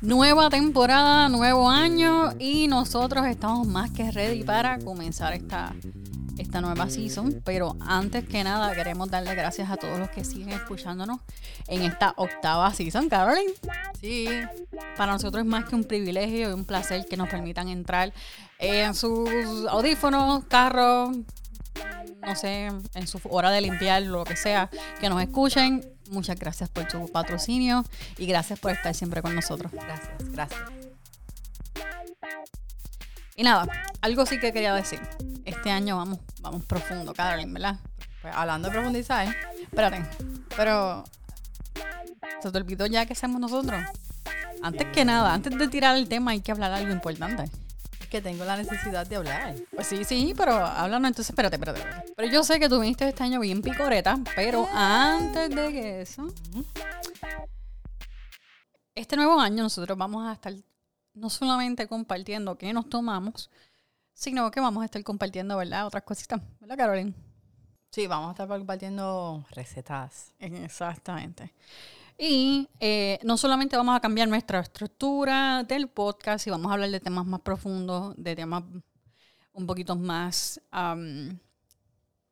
Nueva temporada, nuevo año y nosotros estamos más que ready para comenzar esta, esta nueva season. Pero antes que nada queremos darle gracias a todos los que siguen escuchándonos en esta octava season, Caroline. Sí, para nosotros es más que un privilegio y un placer que nos permitan entrar en sus audífonos, carros, no sé, en su hora de limpiar, lo que sea, que nos escuchen. Muchas gracias por su patrocinio y gracias por estar siempre con nosotros. Gracias, gracias. Y nada, algo sí que quería decir. Este año vamos, vamos profundo, Caroline, ¿verdad? Pues hablando de profundizar, Espérate, pero ¿se te olvidó ya que hacemos nosotros? Antes que nada, antes de tirar el tema hay que hablar algo importante. Que tengo la necesidad de hablar. Pues sí, sí, pero háblanos entonces, espérate, espérate. Pero yo sé que tú viniste este año bien picoreta, pero antes de que eso, este nuevo año nosotros vamos a estar no solamente compartiendo qué nos tomamos, sino que vamos a estar compartiendo, ¿verdad? Otras cositas, ¿verdad, Caroline? Sí, vamos a estar compartiendo recetas. Exactamente. Y eh, no solamente vamos a cambiar nuestra estructura del podcast y vamos a hablar de temas más profundos, de temas un poquito más am,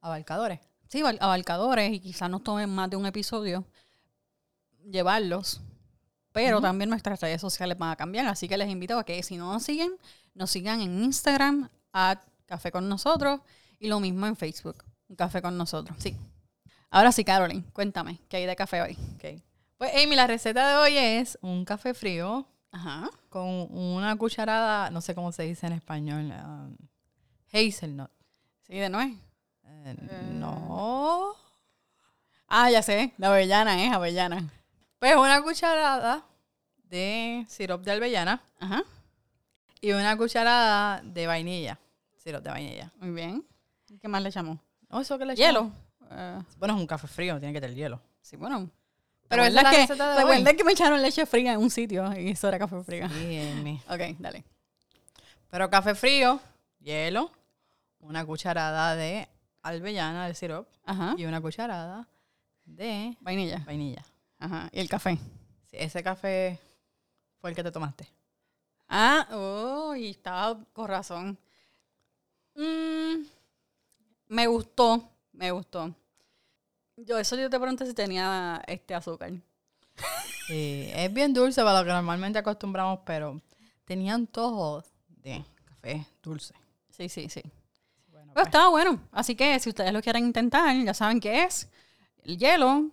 Abarcadores. sí, abarcadores y quizás nos tomen más de un episodio llevarlos. Pero también nuestras redes sociales van a cambiar. Así que les invito a que si no nos siguen, nos sigan en Instagram, a Café con Nosotros, y lo mismo en Facebook, Café con Nosotros. Sí. Ahora sí, Caroline, cuéntame, ¿qué hay de café hoy? Ok. Pues Amy, la receta de hoy es un café frío Ajá. con una cucharada, no sé cómo se dice en español, um, hazelnut. Sí, de nuez. Eh, No. Ah, ya sé, la avellana es avellana. Pues una cucharada de sirope de avellana Ajá, y una cucharada de vainilla. Sirope de vainilla. muy bien. ¿Qué más le echamos? Oh, eso que le Hielo. Eh, Bueno, es un café frío, tiene que tener hielo. sí, bueno. Pero esa ¿Recuerdas es la que, recuerda que me echaron leche fría en un sitio y eso era café. Sí, Amy. Ok, dale. Pero café frío, hielo, una cucharada de avellana de sirope Ajá. y una cucharada de Vainilla. vainilla. Ajá. Y el café. Sí, ese café fue el que te tomaste. Ah, oh, y estaba con razón. Mm, me gustó, me gustó. Yo, eso yo te pregunté si tenía este azúcar. Sí, es bien dulce para lo que normalmente acostumbramos, pero tenía antojo de café dulce. Sí, sí, sí. Bueno, Pero estaba bueno. Así que si ustedes lo quieren intentar, ya saben qué es. El hielo,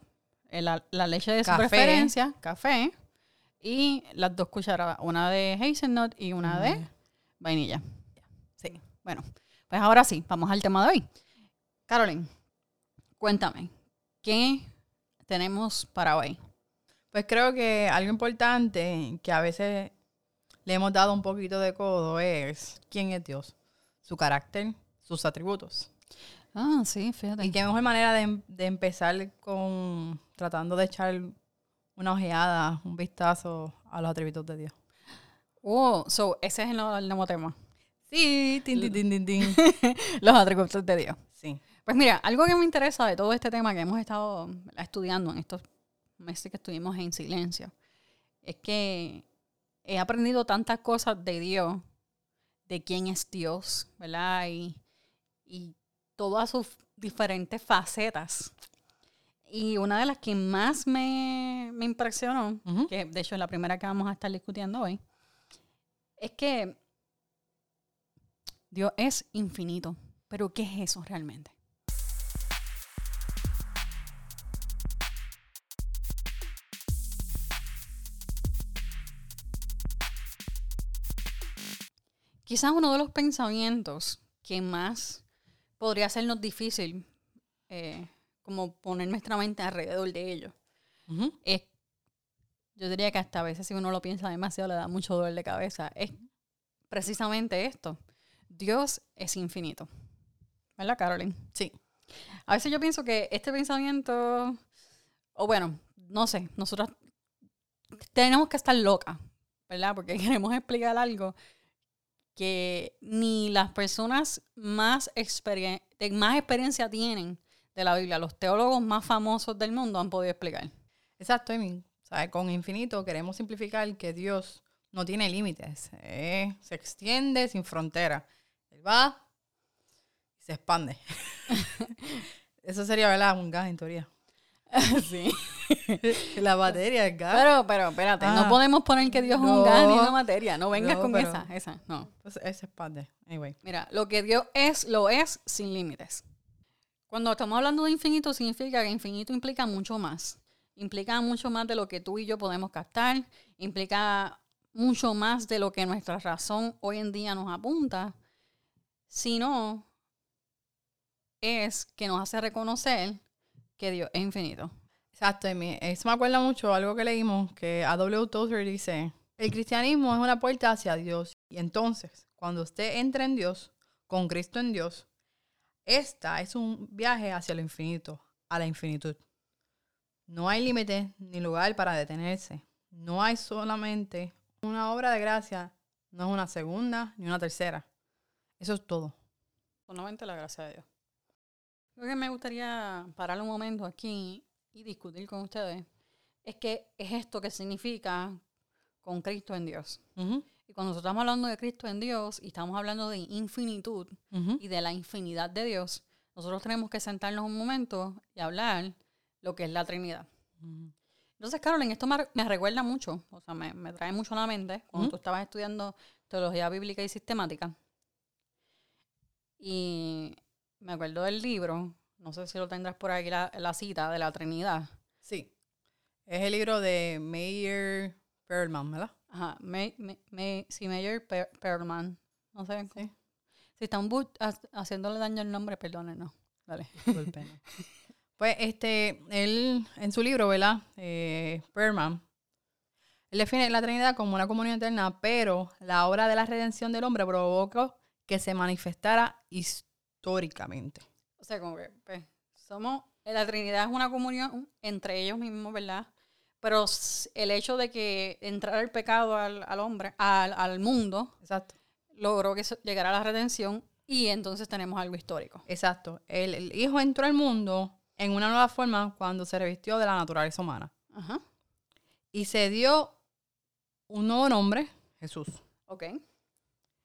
el- la, la leche de su Café. preferencia, café y las dos cucharadas, una de hazelnut y una de vainilla. Sí, bueno, pues ahora sí, vamos al tema de hoy. Caroline, cuéntame, ¿qué tenemos para hoy? Pues creo que algo importante que a veces le hemos dado un poquito de codo es quién es Dios, su carácter, sus atributos. Ah, sí, fíjate. Y qué mejor manera de, em- de empezar con tratando de echar una ojeada, un vistazo a los atributos de Dios. Oh, so, ese es el, nuevo- el nuevo tema. Sí, tin, tin, tin, tin, tin. Los atributos de Dios. Sí. Pues mira, algo que me interesa de todo este tema que hemos estado estudiando en estos meses que estuvimos en silencio, es que he aprendido tantas cosas de Dios, de quién es Dios, ¿verdad? Y, y todas sus diferentes facetas. Y una de las que más me, me impresionó, que de hecho es la primera que vamos a estar discutiendo hoy, es que Dios es infinito. Pero ¿qué es eso realmente? Quizás uno de los pensamientos que más podría hacernos difícil eh, como poner nuestra mente alrededor de ello Ujú. es, yo diría que hasta a veces si uno lo piensa demasiado le da mucho dolor de cabeza, es precisamente esto. Dios es infinito. ¿Verdad, Caroline? Sí. A veces yo pienso que este pensamiento, o bueno, no sé, nosotros tenemos que estar locas, ¿verdad? Porque queremos explicar algo que ni las personas más, experien- más experiencia tienen de la Biblia, los teólogos más famosos del mundo han podido explicar. Exacto. ¿Sabes? Con infinito queremos simplificar que Dios no tiene límites. eh, se extiende sin frontera. Él va y se expande. Eso sería, ¿verdad? Un gas en teoría. sí. La batería es gas. Pero, pero, espérate, no Ah. podemos poner que Dios es un No. gas ni una materia. No vengas No, con pero- esa, esa, no. Pues él se expande. Anyway. Mira, lo que Dios es, lo es sin límites. Cuando estamos hablando de infinito, significa que infinito implica mucho más. Implica mucho más de lo que tú y yo podemos captar. Implica mucho más de lo que nuestra razón hoy en día nos apunta. Sino es que nos hace reconocer que Dios es infinito. Exacto, Amy. Eso me acuerda mucho algo que leímos, que A.W. Tozer dice, el cristianismo es una puerta hacia Dios. Y entonces, cuando usted entra en Dios, con Cristo en Dios, esta es un viaje hacia lo infinito, a la infinitud. No hay límite ni lugar para detenerse. No hay solamente una obra de gracia, no es una segunda ni una tercera. Eso es todo. Solamente la gracia de Dios. Lo que me gustaría parar un momento aquí y discutir con ustedes es que es esto que significa con Cristo en Dios. Y cuando nosotros estamos hablando de Cristo en Dios y estamos hablando de infinitud y de la infinidad de Dios, nosotros tenemos que sentarnos un momento y hablar lo que es la Trinidad. Ujú. Entonces, Carolyn, esto me, me recuerda mucho, o sea, me, me trae mucho a la mente cuando tú estabas estudiando teología bíblica y sistemática. Y me acuerdo del libro, no sé si lo tendrás por aquí, la, la cita de la Trinidad. Sí. Es el libro de Meyer Perlman, ¿verdad? Ajá, May, May, May- sí, Mayor Per- Perlman. No sé. Sí. Si están haciéndole daño al nombre, perdónenos. Dale. Disculpen. pues este, él en su libro, ¿verdad? Eh, Perlman, él define la Trinidad como una comunión eterna, pero la obra de la redención del hombre provocó que se manifestara históricamente. O sea, como que pues, somos, la Trinidad es una comunión entre ellos mismos, ¿verdad? Pero el hecho de que entrara el pecado al, al hombre, al, al mundo, Exacto. logró que llegara a la redención y entonces tenemos algo histórico. Exacto. El, el Hijo entró al mundo en una nueva forma cuando se revistió de la naturaleza humana. Ajá. Y se dio un nuevo nombre, Jesús. Ok.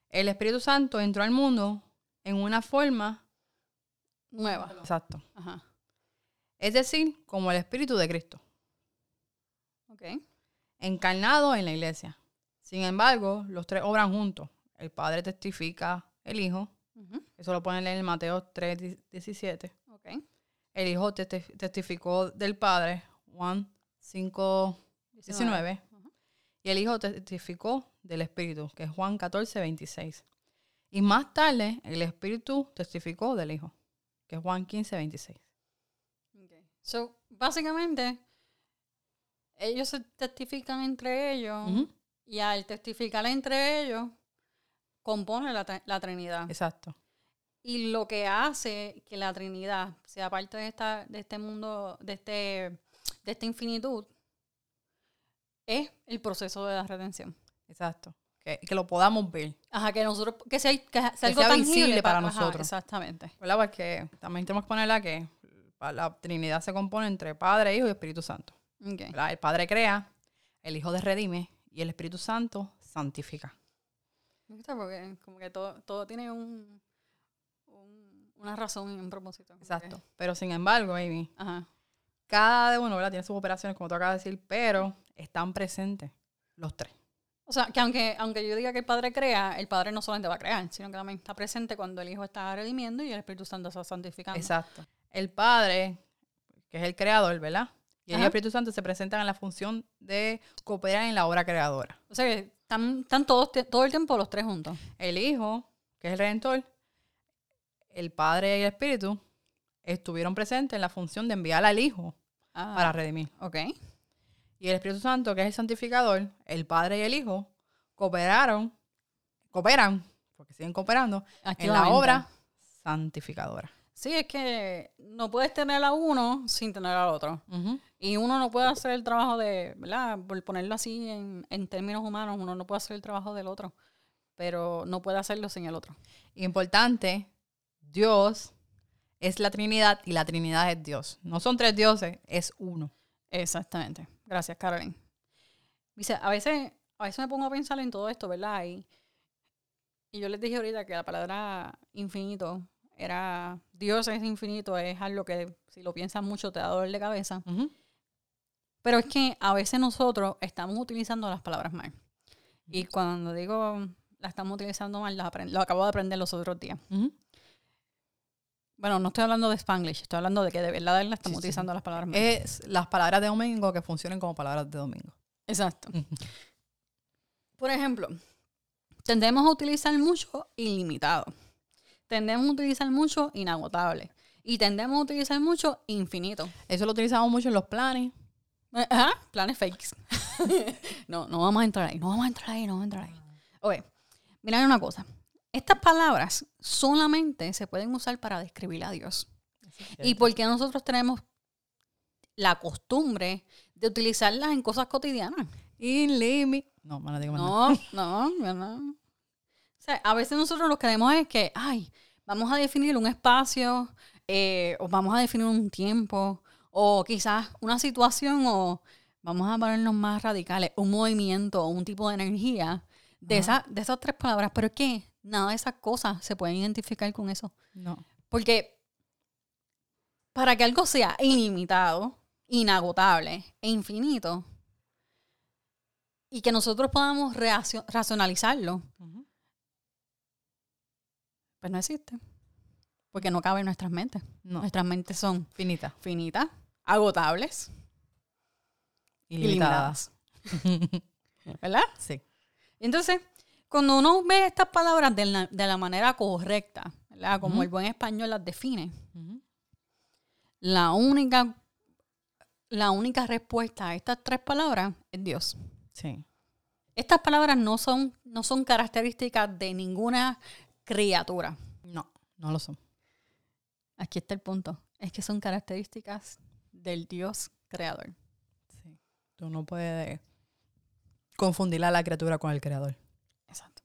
El Espíritu Santo entró al mundo en una forma Nueva. Exacto. Ajá. Es decir, como el Espíritu de Cristo, Ok. encarnado en la iglesia. Sin embargo, los tres obran juntos. El Padre testifica el Hijo, eso lo pueden leer en Mateo 3, 17. Ok. El Hijo testi- testificó del Padre, Juan 5, 19. Ujú. Y el Hijo testificó del Espíritu, que es Juan 14, 26. Y más tarde, el Espíritu testificó del Hijo, que es Juan 15, 26. Ok. So, básicamente, ellos se testifican entre ellos y al testificar entre ellos, compone la, la Trinidad. Exacto. Y lo que hace que la Trinidad sea parte de, esta, de este mundo, de, este, de esta infinitud, es el proceso de la redención. Exacto. Que, que lo podamos ver. Ajá, que nosotros, que sea, que sea algo sea tangible visible para ajá, nosotros. exactamente. ¿Verdad? Porque también tenemos que ponerla que la Trinidad se compone entre Padre, Hijo y Espíritu Santo. Ok. ¿verdad? El Padre crea, el Hijo redime y el Espíritu Santo santifica. Me gusta porque como que todo, todo tiene un, un- una razón y un propósito. Exacto. Pero sin embargo, baby, ajá. cada uno ¿verdad? tiene sus operaciones, como tú acabas de decir, pero están presentes los tres. O sea, que aunque, aunque yo diga que el Padre crea, el Padre no solamente va a crear, sino que también está presente cuando el Hijo está redimiendo y el Espíritu Santo está santificando. Exacto. El Padre, que es el creador, ¿verdad? Y el Ajá. Espíritu Santo se presentan en la función de cooperar en la obra creadora. O sea, que están, están todos, todo el tiempo los tres juntos. El Hijo, que es el Redentor, el Padre y el Espíritu estuvieron presentes en la función de enviar al Hijo Ah, para redimir. ok. Y el Espíritu Santo, que es el santificador, el Padre y el Hijo, cooperaron, cooperan, porque siguen cooperando, en la obra santificadora. Sí, es que no puedes tener a uno sin tener al otro. Y uno no puede hacer el trabajo de, ¿verdad? Por ponerlo así en, en términos humanos, uno no puede hacer el trabajo del otro, pero no puede hacerlo sin el otro. Importante, Dios es la Trinidad y la Trinidad es Dios. No son tres dioses, es uno. Exactamente. Gracias, Caroline. Dice, a veces, a veces me pongo a pensar en todo esto, ¿verdad? Y, y yo les dije ahorita que la palabra infinito era Dios es infinito, es algo que si lo piensas mucho te da dolor de cabeza. Pero es que a veces nosotros estamos utilizando las palabras mal. Y cuando digo la estamos utilizando mal, las lo acabo de aprender los otros días. Bueno, no estoy hablando de Spanglish, estoy hablando de que de verdad la estamos Sí, sí. utilizando las palabras. Es las palabras de domingo que funcionen como palabras de domingo. Exacto. Por ejemplo, tendemos a utilizar mucho ilimitado. Tendemos a utilizar mucho inagotable. Y tendemos a utilizar mucho infinito. Eso lo utilizamos mucho en los planes. Eh, Ajá, planes fakes. no, no vamos a entrar ahí, no vamos a entrar ahí, no vamos a entrar ahí. Oye, mira una cosa. Estas palabras solamente se pueden usar para describir a Dios. Y porque nosotros tenemos la costumbre de utilizarlas en cosas cotidianas. Ilimi- No, me no digo nada. No, no, no. O sea, a veces nosotros lo que queremos es que, ay, vamos a definir un espacio, eh, o vamos a definir un tiempo, o quizás una situación, o vamos a ponernos más radicales, un movimiento o un tipo de energía de, esa- de esas tres palabras. Pero es que nada de esas cosas se pueden identificar con eso. No. Porque para que algo sea ilimitado, inagotable e infinito, y que nosotros podamos racionalizarlo, Ujú. pues no existe. Porque no cabe en nuestras mentes. No. Nuestras mentes son Finita. finitas, agotables, Ilimitada. ilimitadas. ¿Verdad? Sí. Entonces, cuando uno ve estas palabras de la, de la manera correcta, ¿verdad? Como el buen español las define, la única, la única respuesta a estas tres palabras es Dios. Sí. Estas palabras no son, no son características de ninguna criatura. No, no lo son. Aquí está el punto. Es que son características del Dios creador. Sí. Tú no puedes confundir a la criatura con el creador. Exacto.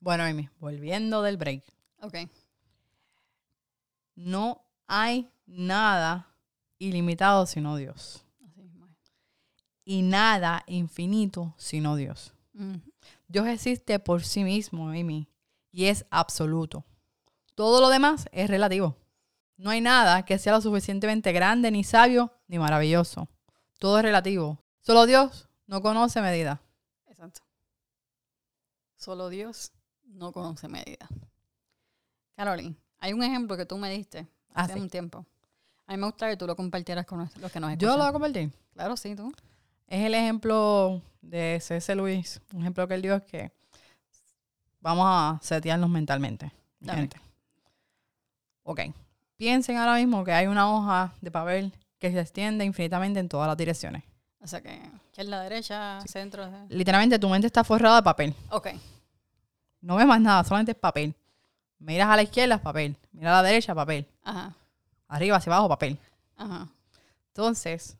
Bueno, Amy, volviendo del break. Ok. No hay nada ilimitado sino Dios. Y nada infinito sino Dios. Dios existe por sí mismo, Amy, y es absoluto. Todo lo demás es relativo. No hay nada que sea lo suficientemente grande, ni sabio, ni maravilloso. Todo es relativo. Solo Dios no conoce medida. Exacto. Solo Dios no conoce medida. Caroline, hay un ejemplo que tú me diste hace Así. un tiempo. A mí me gustaría que tú lo compartieras con los que nos Yo escuchan. lo voy a compartir. Claro, sí, tú. Es el ejemplo de C.S. Luis. Un ejemplo que él dio es que vamos a setearnos mentalmente. gente. Ok. Piensen ahora mismo que hay una hoja de papel que se extiende infinitamente en todas las direcciones. O sea que izquierda, derecha, centro. Literalmente tu mente está forrada de papel. Ok. No ves más nada, solamente es papel. Miras a la izquierda, papel. Miras a la derecha, papel. Ajá. Arriba, hacia abajo, papel. Ajá. Entonces,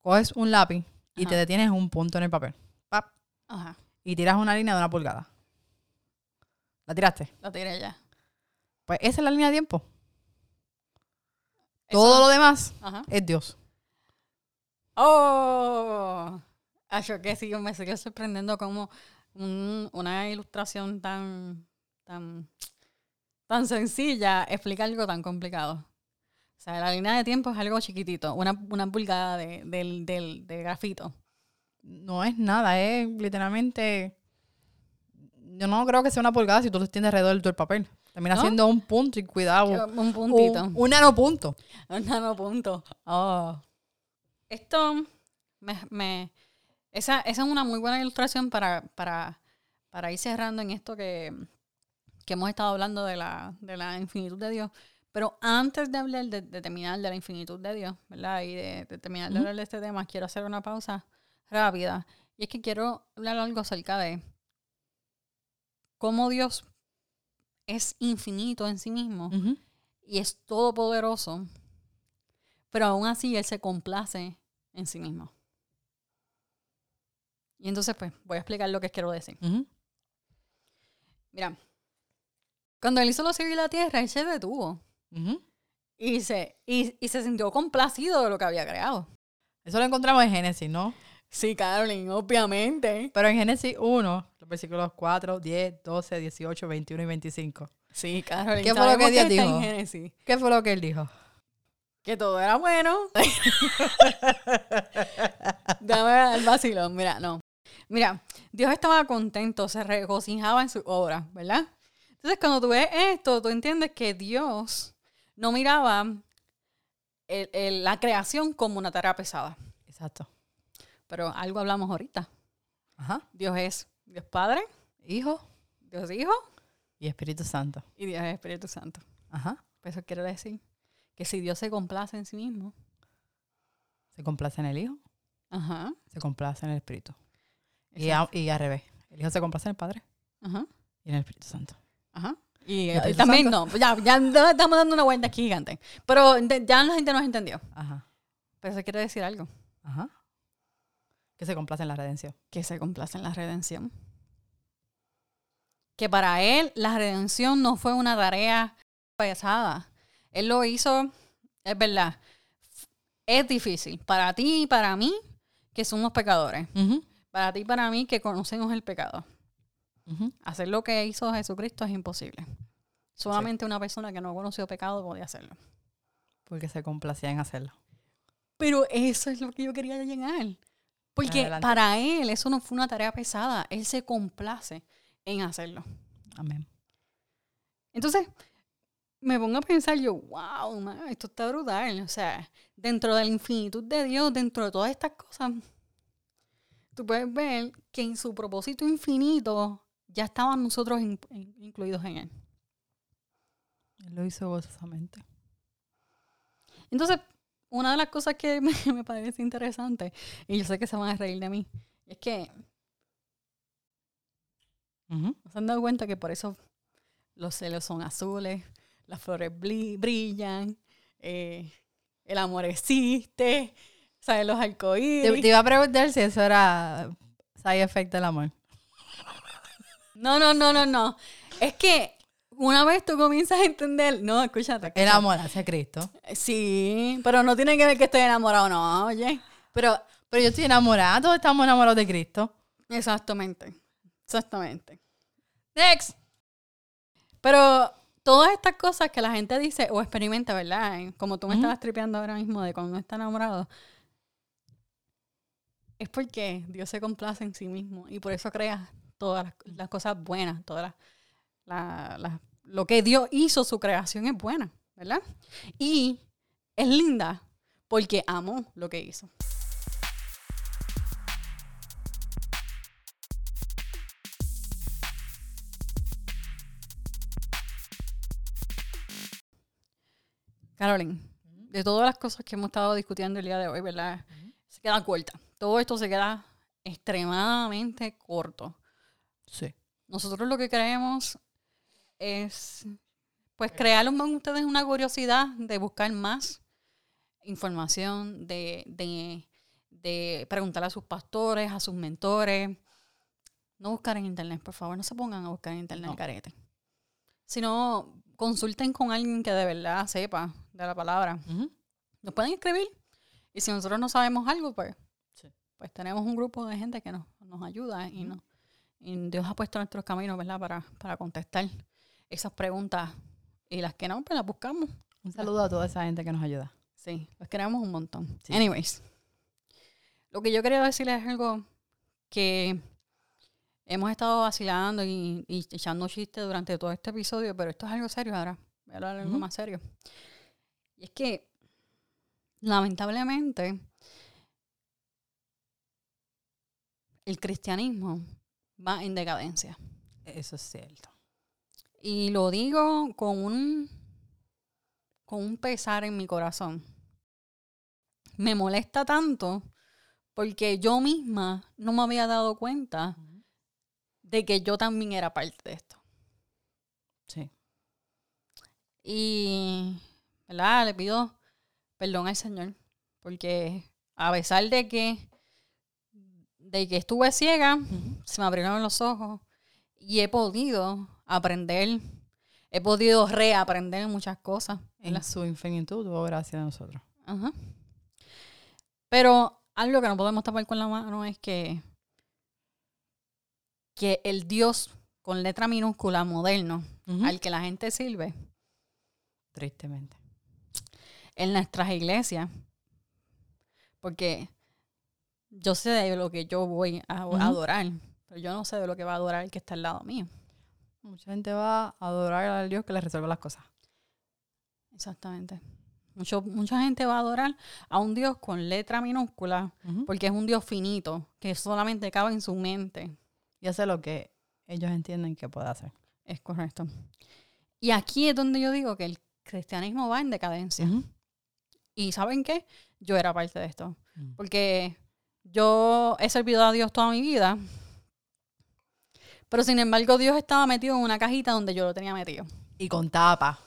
coges un lápiz y Ajá. te detienes en un punto en el papel. Pap, Ajá. y tiras una línea de una pulgada. ¿La tiraste? La tiré ya. Pues esa es la línea de tiempo. Eso- Todo lo demás Ajá. es Dios. ¡Oh! Acho que sí, me sigue sorprendiendo como un- una ilustración tan, tan, tan sencilla explica algo tan complicado. O sea, la línea de tiempo es algo chiquitito, una, una pulgada de, del, del, de grafito. No es nada, es literalmente... Yo no creo que sea una pulgada si tú lo extiendes alrededor de todo el papel. Termina ¿No? siendo un punto y cuidado. Un puntito. Un, un nanopunto. Un nanopunto. Oh. Esto me, me- esa, esa es una muy buena ilustración para, para, para ir cerrando en esto que, que hemos estado hablando de la, de la infinitud de Dios. Pero antes de hablar de, de terminar de la infinitud de Dios, ¿verdad? Y de, de terminar de hablar de este tema, quiero hacer una pausa rápida. Y es que quiero hablar algo acerca de cómo Dios es infinito en sí mismo y es todopoderoso, pero aún así Él se complace en sí mismo. Y entonces, pues, voy a explicar lo que quiero decir. Mira, cuando él hizo los cielos y la tierra, él se detuvo. Y se, y, y se sintió complacido de lo que había creado. Eso lo encontramos en Génesis, ¿no? Sí, Carolyn, obviamente. Pero en Génesis 1, los versículos 4, 10, 12, 18, 21 y 25. Sí, Carolyn. ¿Qué fue lo que Dios en dijo? Génesis. ¿Qué fue lo que él dijo? Que todo era bueno. Dame el vacilón. Mira, no. Mira, Dios estaba contento, se regocijaba en su obra, ¿verdad? Entonces, cuando tú ves esto, tú entiendes que Dios no miraba el- el- la creación como una tarea pesada. Exacto. Pero algo hablamos ahorita. Ajá. Dios es Dios Padre, Hijo Dios Hijo y Espíritu Santo. y Dios es Espíritu Santo. Ajá. Eso quiere decir que si Dios se complace en sí mismo, Se complace en el Hijo, ajá, se complace en el Espíritu. Y, a- y al revés. El Hijo se complace en el Padre ajá, y en el Espíritu Santo. ajá. Y ¿El eh, también Santo? no, ya, ya estamos dando una vuelta aquí gigante. Pero ya la gente nos entendió. Ajá. Pero eso quiere decir algo, Ajá. Que se complace en la redención. que se complace en la redención. Que para él la redención no fue una tarea pesada. Él lo hizo, es verdad, es difícil para ti y para mí que somos pecadores. Para ti y para mí que conocemos el pecado. Hacer lo que hizo Jesucristo es imposible. Solamente una persona que no conoció pecado podía hacerlo. Porque se complacía en hacerlo. Pero eso es lo que yo quería llegar. Porque Adelante. para él eso no fue una tarea pesada. Él se complace en hacerlo. Amén. Entonces, me pongo a pensar yo, wow, man, esto está brutal. O sea, dentro de la infinitud de Dios, dentro de todas estas cosas, tú puedes ver que en su propósito infinito ya estaban nosotros in- in- incluidos en él. Él lo hizo gozosamente. Entonces, una de las cosas que me, me parece interesante, y yo sé que se van a reír de mí, es que Ujú. ¿no se han dado cuenta que por eso los celos son azules, las flores brillan, eh, el amor existe, ¿sabes? Los Te, arcoíris. te iba a preguntar si eso era side effect del amor. No, no, no, no, no. Es que una vez tú comienzas a entender, no, escúchate. escúchate. Enamorarse a Cristo. Sí, pero no tiene que ver que estoy enamorado, no, oye. Pero Pero yo estoy enamorada, todos estamos enamorados de Cristo. Exactamente. Exactamente. Next. Pero todas estas cosas que la gente dice o experimenta, ¿verdad? Como tú me estabas tripeando ahora mismo de cuando está enamorado, es porque Dios se complace en sí mismo y por eso crea todas las, las cosas buenas, todas las, la- lo que Dios hizo, su creación es buena, ¿verdad? Y es linda porque amó lo que hizo. Carolyn, de todas las cosas que hemos estado discutiendo el día de hoy, ¿verdad? Se queda corta. Todo esto se queda extremadamente corto. Sí. Nosotros lo que queremos es, pues, crear ustedes una curiosidad de buscar más información, de, de, de preguntar a sus pastores, a sus mentores. No buscar en internet, por favor, no se pongan a buscar en internet No. carete. Sino consulten con alguien que de verdad sepa de la palabra. Nos pueden escribir. Y si nosotros no sabemos algo, pues, Sí. pues tenemos un grupo de gente que nos, nos ayuda y, nos, y Dios ha puesto nuestros caminos, ¿verdad? Para, para contestar esas preguntas. Y las que no, pues las buscamos. Un saludo a toda esa gente que nos ayuda. Sí, los queremos un montón. Sí. Anyways, lo que yo quería decirles es algo que hemos estado vacilando y, y echando chistes durante todo este episodio, pero esto es algo serio ahora. Voy a hablar algo más serio. Y es que, lamentablemente, el cristianismo va en decadencia. Eso es cierto. Y lo digo con un, con un pesar en mi corazón. Me molesta tanto porque yo misma no me había dado cuenta de que yo también era parte de esto. Sí. Y, ¿verdad? Le pido perdón al Señor porque a pesar de que, de que estuve ciega, se me abrieron los ojos y he podido aprender, he podido reaprender muchas cosas. En su infinitud tuvo gracia de nosotros. Ajá. Pero algo que no podemos tapar con la mano es que, que el Dios con letra minúscula moderno al que la gente sirve Tristemente. en nuestras iglesias, porque yo sé de lo que yo voy a Ujú. adorar, pero yo no sé de lo que va a adorar el que está al lado mío. Mucha gente va a adorar al Dios que le resuelve las cosas. Exactamente. Mucho, mucha gente va a adorar a un Dios con letra minúscula porque es un Dios finito, que solamente cabe en su mente. Y hace lo que ellos entienden que puede hacer. Es correcto. Y aquí es donde yo digo que el cristianismo va en decadencia. Y ¿saben qué? Yo era parte de esto. Mm. Porque yo he servido a Dios toda mi vida. Pero sin embargo, Dios estaba metido en una cajita donde yo lo tenía metido. Y con tapa.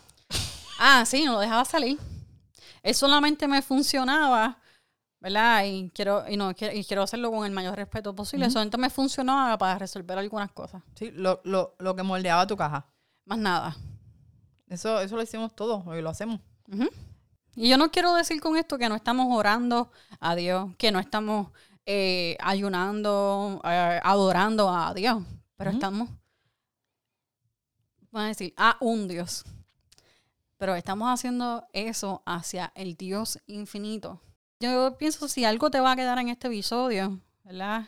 Ah, sí, no lo dejaba salir. Él solamente me funcionaba, ¿verdad? Y quiero, y no, y quiero hacerlo con el mayor respeto posible. Ujú. Solamente me funcionaba para resolver algunas cosas. Sí, lo, lo, lo que moldeaba tu caja. Más nada. Eso, eso lo hicimos todos y lo hacemos. Y yo no quiero decir con esto que no estamos orando a Dios, que no estamos eh, ayunando, eh, adorando a Dios, pero estamos, van a decir, a un Dios. Pero estamos haciendo eso hacia el Dios infinito. Yo pienso si algo te va a quedar en este episodio, ¿verdad?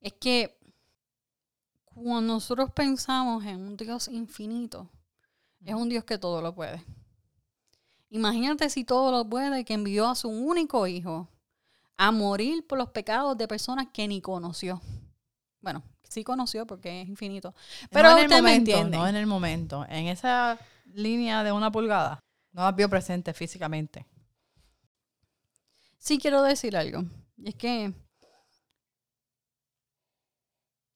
Es que cuando nosotros pensamos en un Dios infinito, es un Dios que todo lo puede. Imagínate si todo lo puede, que envió a su único hijo a morir por los pecados de personas que ni conoció. Bueno, sí conoció porque es infinito. Pero no en el me momento, entiende. no en el momento. En esa línea de una pulgada. No las vio presente físicamente. Sí quiero decir algo. Y es que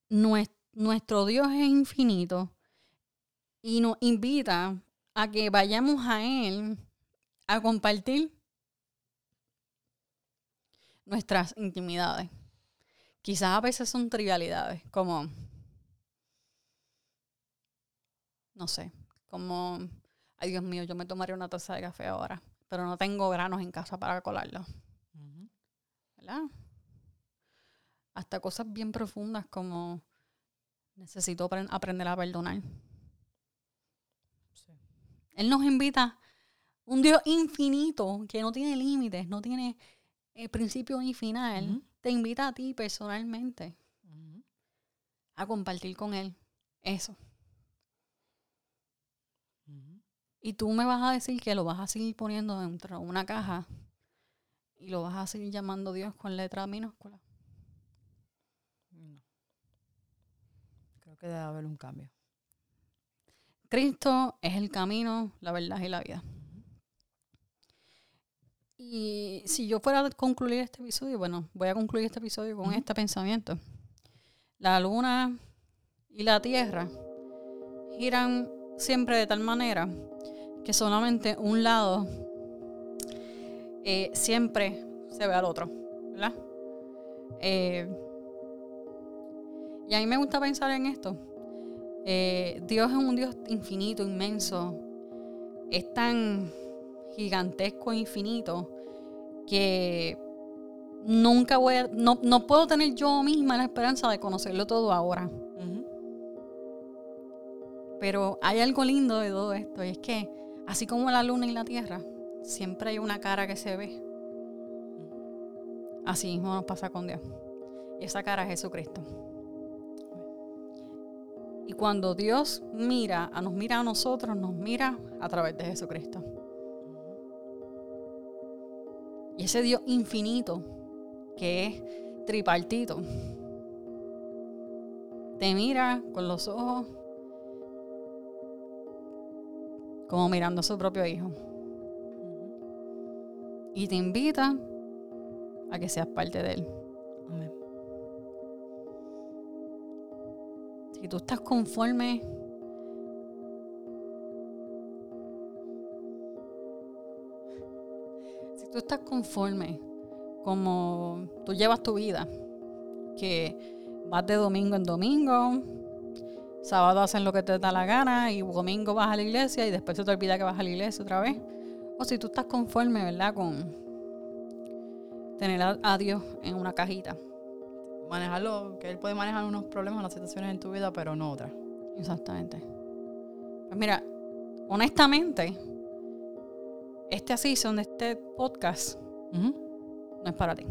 nues- nuestro Dios es infinito y nos invita a que vayamos a Él a compartir nuestras intimidades. Quizás a veces son trivialidades, como, no sé, como, ay Dios mío, yo me tomaría una taza de café ahora, pero no tengo granos en casa para colarlo. ¿verdad? Hasta cosas bien profundas como necesito apren- aprender a perdonar. Sí. Él nos invita, un Dios infinito que no tiene límites, no tiene eh, principio ni final. Te invita a ti personalmente a compartir con Él eso. Y tú me vas a decir que lo vas a seguir poniendo dentro de una caja y lo vas a seguir llamando Dios con letra minúscula. No. Creo que debe haber un cambio. Cristo es el camino, la verdad y la vida. Y si yo fuera a concluir este episodio, bueno, voy a concluir este episodio con Ujú. este pensamiento. La luna y la tierra giran siempre de tal manera que solamente un lado eh, siempre se ve al otro, ¿verdad? Eh, y a mí me gusta pensar en esto. Eh, Dios es un Dios infinito, inmenso. Es tan gigantesco e infinito que nunca voy a, no, no puedo tener yo misma la esperanza de conocerlo todo ahora. Pero hay algo lindo de todo esto y es que así como la luna y la tierra, siempre hay una cara que se ve. Así mismo nos pasa con Dios. Y esa cara es Jesucristo. Y cuando Dios mira, nos mira a nosotros, nos mira a través de Jesucristo. Y ese Dios infinito, que es tripartito, te mira con los ojos como mirando a su propio hijo. Y te invita a que seas parte de él. Amén. Si tú estás conforme, tú estás conforme como tú llevas tu vida, que vas de domingo en domingo, sábado haces lo que te da la gana y domingo vas a la iglesia y después se te olvida que vas a la iglesia otra vez. O si tú estás conforme, ¿verdad? Con tener a, Dios en una cajita. Manejarlo, que Él puede manejar unos problemas, unas situaciones en tu vida, pero no otras. Exactamente. Pues mira, honestamente, este season este podcast no es para ti.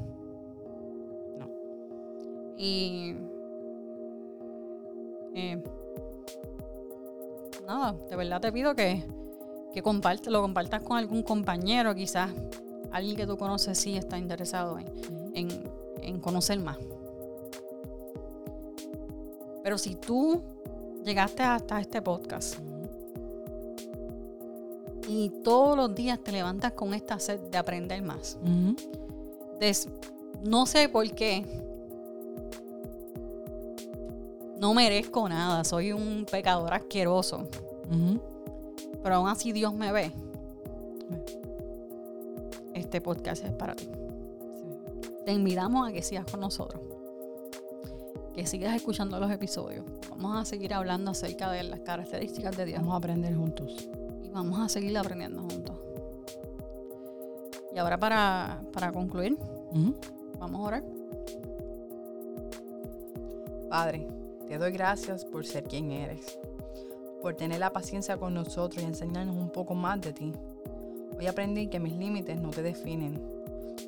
No. Y eh, nada, de verdad te pido que, que lo compartas con algún compañero, quizás alguien que tú conoces sí está interesado en, conocer más. Pero si tú llegaste hasta este podcast y todos los días te levantas con esta sed de aprender más, no sé por qué, no merezco nada, soy un pecador asqueroso. Pero aún así Dios me ve. Este podcast es para ti. Te invitamos a que sigas con nosotros. Que sigas escuchando los episodios. Vamos a seguir hablando acerca de las características de Dios. Vamos a aprender juntos. Y vamos a seguir aprendiendo juntos. Y ahora para, concluir, vamos a orar. Padre, te doy gracias por ser quien eres, por tener la paciencia con nosotros y enseñarnos un poco más de ti. Hoy aprendí que mis límites no te definen.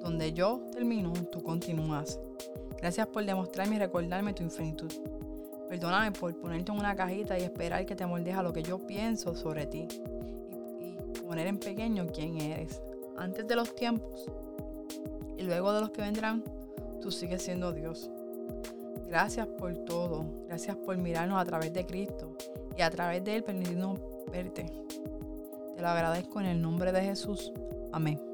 Donde yo termino, tú continúas. Gracias por demostrarme y recordarme tu infinitud. Perdóname por ponerte en una cajita y esperar que te moldees a lo que yo pienso sobre ti poner en pequeño quién eres. Antes de los tiempos y luego de los que vendrán, tú sigues siendo Dios. Gracias por todo. Gracias por mirarnos a través de Cristo y a través de Él permitirnos verte. Te lo agradezco en el nombre de Jesús. Amén.